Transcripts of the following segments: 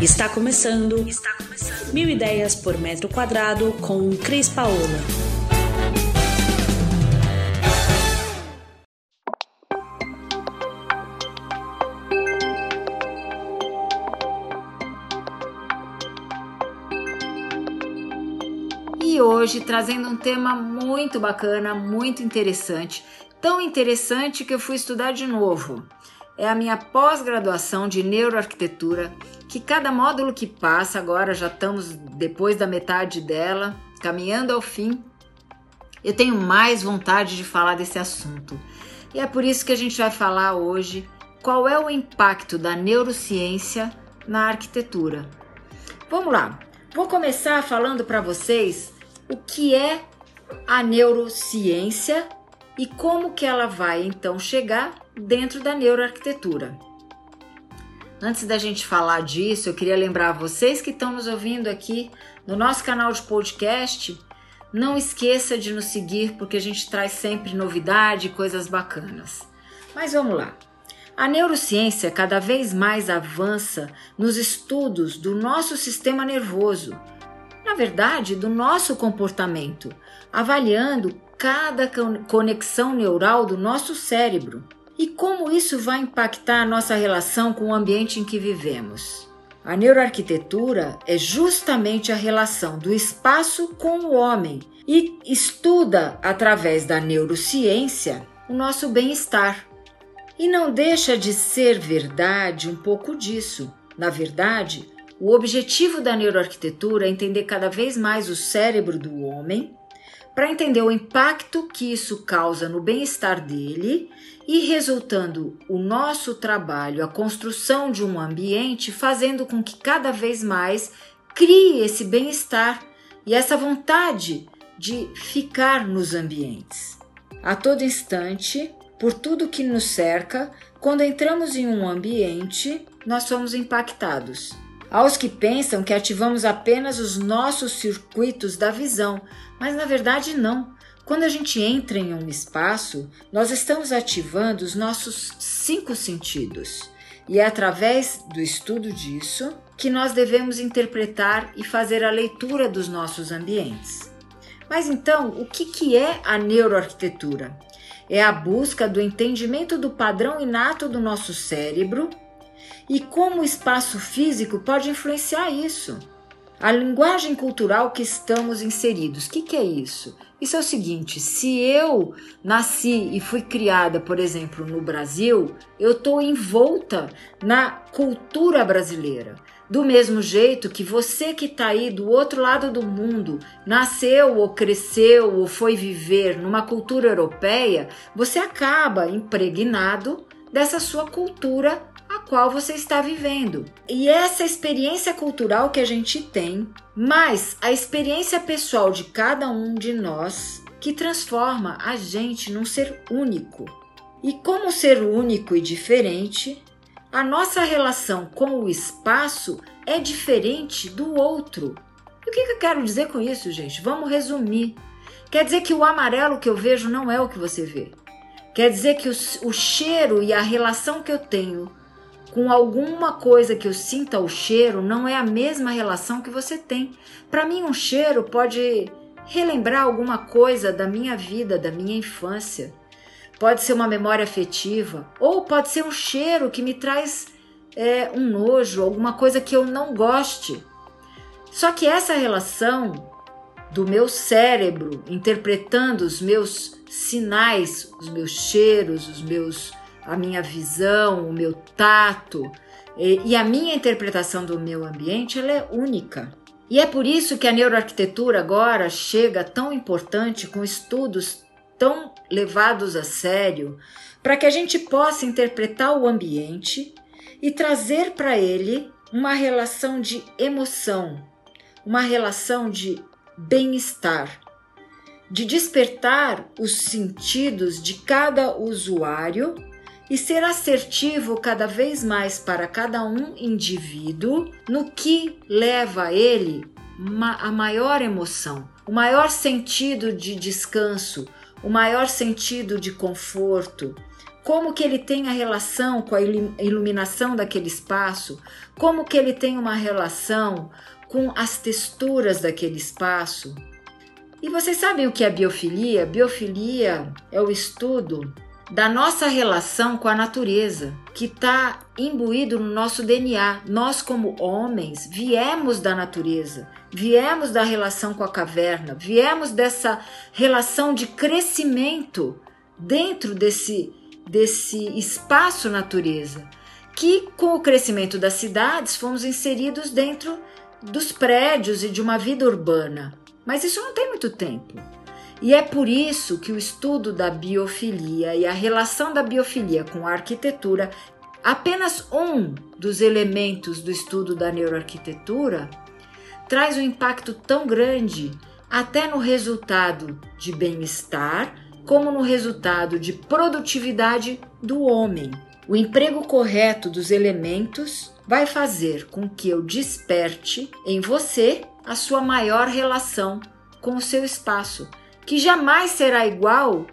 Está começando. Está começando. Mil ideias por metro quadrado com Cris Paola. E hoje trazendo um tema muito bacana, muito interessante, tão interessante que eu fui estudar de novo. É a minha pós-graduação de neuroarquitetura que cada módulo que passa, agora já estamos depois da metade dela, caminhando ao fim, eu tenho mais vontade de falar desse assunto. E é por isso que a gente vai falar hoje qual é o impacto da neurociência na arquitetura. Vamos lá. Vou começar falando para vocês o que é a neurociência e como que ela vai então chegar dentro da neuroarquitetura. Antes da gente falar disso, eu queria lembrar vocês que estão nos ouvindo aqui no nosso canal de podcast, não esqueça de nos seguir porque a gente traz sempre novidade e coisas bacanas. Mas vamos lá. A neurociência cada vez mais avança nos estudos do nosso sistema nervoso, na verdade, do nosso comportamento, avaliando cada conexão neural do nosso cérebro e como isso vai impactar a nossa relação com o ambiente em que vivemos. A neuroarquitetura é justamente a relação do espaço com o homem e estuda, através da neurociência, o nosso bem-estar. E não deixa de ser verdade um pouco disso. Na verdade, o objetivo da neuroarquitetura é entender cada vez mais o cérebro do homem para entender o impacto que isso causa no bem-estar dele e resultando o nosso trabalho, a construção de um ambiente, fazendo com que cada vez mais crie esse bem-estar e essa vontade de ficar nos ambientes. A todo instante, por tudo que nos cerca, quando entramos em um ambiente, nós somos impactados. Aos que pensam que ativamos apenas os nossos circuitos da visão, mas na verdade não. Quando a gente entra em um espaço, nós estamos ativando os nossos cinco sentidos. E é através do estudo disso que nós devemos interpretar e fazer a leitura dos nossos ambientes. Mas então, o que, que é a neuroarquitetura? É a busca do entendimento do padrão inato do nosso cérebro e como o espaço físico pode influenciar isso. A linguagem cultural que estamos inseridos, o que, que é isso? Isso é o seguinte: se eu nasci e fui criada, por exemplo, no Brasil, eu estou envolta na cultura brasileira. Do mesmo jeito que você que está aí do outro lado do mundo, nasceu ou cresceu ou foi viver numa cultura europeia, você acaba impregnado dessa sua cultura qual você está vivendo. E essa experiência cultural que a gente tem, mais a experiência pessoal de cada um de nós, que transforma a gente num ser único. E como ser único e diferente, a nossa relação com o espaço é diferente do outro. E o que eu quero dizer com isso, gente? Vamos resumir. Quer dizer que o amarelo que eu vejo não é o que você vê. Quer dizer que o, o cheiro e a relação que eu tenho com alguma coisa que eu sinta o cheiro não é a mesma relação que você tem. Para mim, um cheiro pode relembrar alguma coisa da minha vida, da minha infância. Pode ser uma memória afetiva, ou pode ser um cheiro que me traz é, um nojo, alguma coisa que eu não goste. Só que essa relação do meu cérebro interpretando os meus sinais, os meus cheiros, os meus a minha visão, o meu tato e, e a minha interpretação do meu ambiente ela é única. E é por isso que a neuroarquitetura agora chega tão importante com estudos tão levados a sério para que a gente possa interpretar o ambiente e trazer para ele uma relação de emoção, uma relação de bem-estar, de despertar os sentidos de cada usuário e ser assertivo cada vez mais para cada um indivíduo no que leva ele a maior emoção, o maior sentido de descanso, o maior sentido de conforto, como que ele tem a relação com a iluminação daquele espaço, como que ele tem uma relação com as texturas daquele espaço. E vocês sabem o que é biofilia? Biofilia é o estudo da nossa relação com a natureza, que está imbuído no nosso DNA. Nós, como homens, viemos da natureza, viemos da relação com a caverna, viemos dessa relação de crescimento dentro desse, desse espaço natureza, que com o crescimento das cidades fomos inseridos dentro dos prédios e de uma vida urbana. Mas isso não tem muito tempo. E é por isso que o estudo da biofilia e a relação da biofilia com a arquitetura, apenas um dos elementos do estudo da neuroarquitetura, traz um impacto tão grande até no resultado de bem-estar, como no resultado de produtividade do homem. O emprego correto dos elementos vai fazer com que eu desperte em você a sua maior relação com o seu espaço, que jamais será igual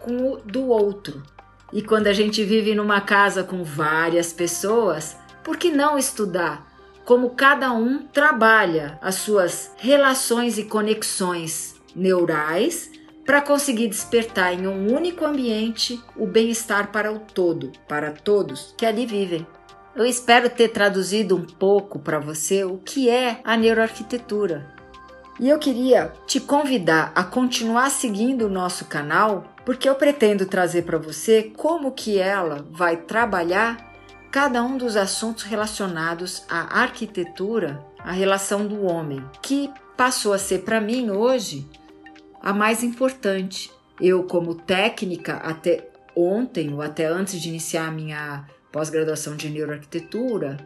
com o do outro. E quando a gente vive numa casa com várias pessoas, por que não estudar como cada um trabalha as suas relações e conexões neurais para conseguir despertar em um único ambiente o bem-estar para o todo, para todos que ali vivem? Eu espero ter traduzido um pouco para você o que é a neuroarquitetura e eu queria te convidar a continuar seguindo o nosso canal, porque eu pretendo trazer para você como que ela vai trabalhar cada um dos assuntos relacionados à arquitetura, à relação do homem, que passou a ser para mim hoje a mais importante. Eu, como técnica, até ontem ou até antes de iniciar a minha pós-graduação de neuroarquitetura,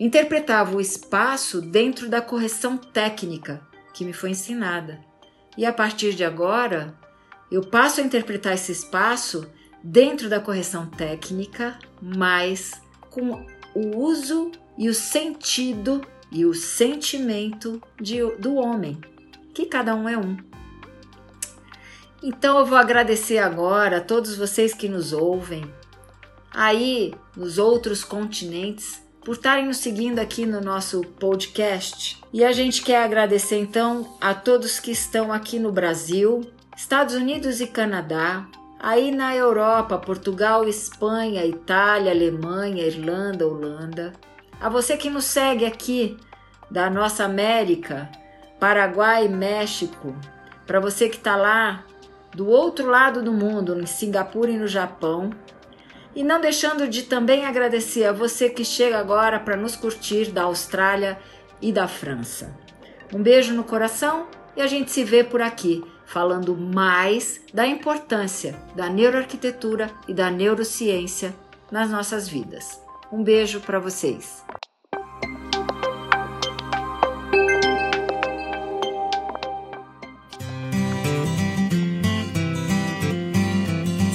interpretava o espaço dentro da correção técnica que me foi ensinada. E a partir de agora, eu passo a interpretar esse espaço dentro da correção técnica, mas com o uso e o sentido e o sentimento de, do homem, que cada um é um. Então eu vou agradecer agora a todos vocês que nos ouvem aí nos outros continentes por estarem nos seguindo aqui no nosso podcast. E a gente quer agradecer então a todos que estão aqui no Brasil, Estados Unidos e Canadá, aí na Europa, Portugal, Espanha, Itália, Alemanha, Irlanda, Holanda. A você que nos segue aqui da nossa América, Paraguai México, para você que está lá do outro lado do mundo, em Singapura e no Japão, e não deixando de também agradecer a você que chega agora para nos curtir da Austrália e da França. Um beijo no coração e a gente se vê por aqui falando mais da importância da neuroarquitetura e da neurociência nas nossas vidas. Um beijo para vocês.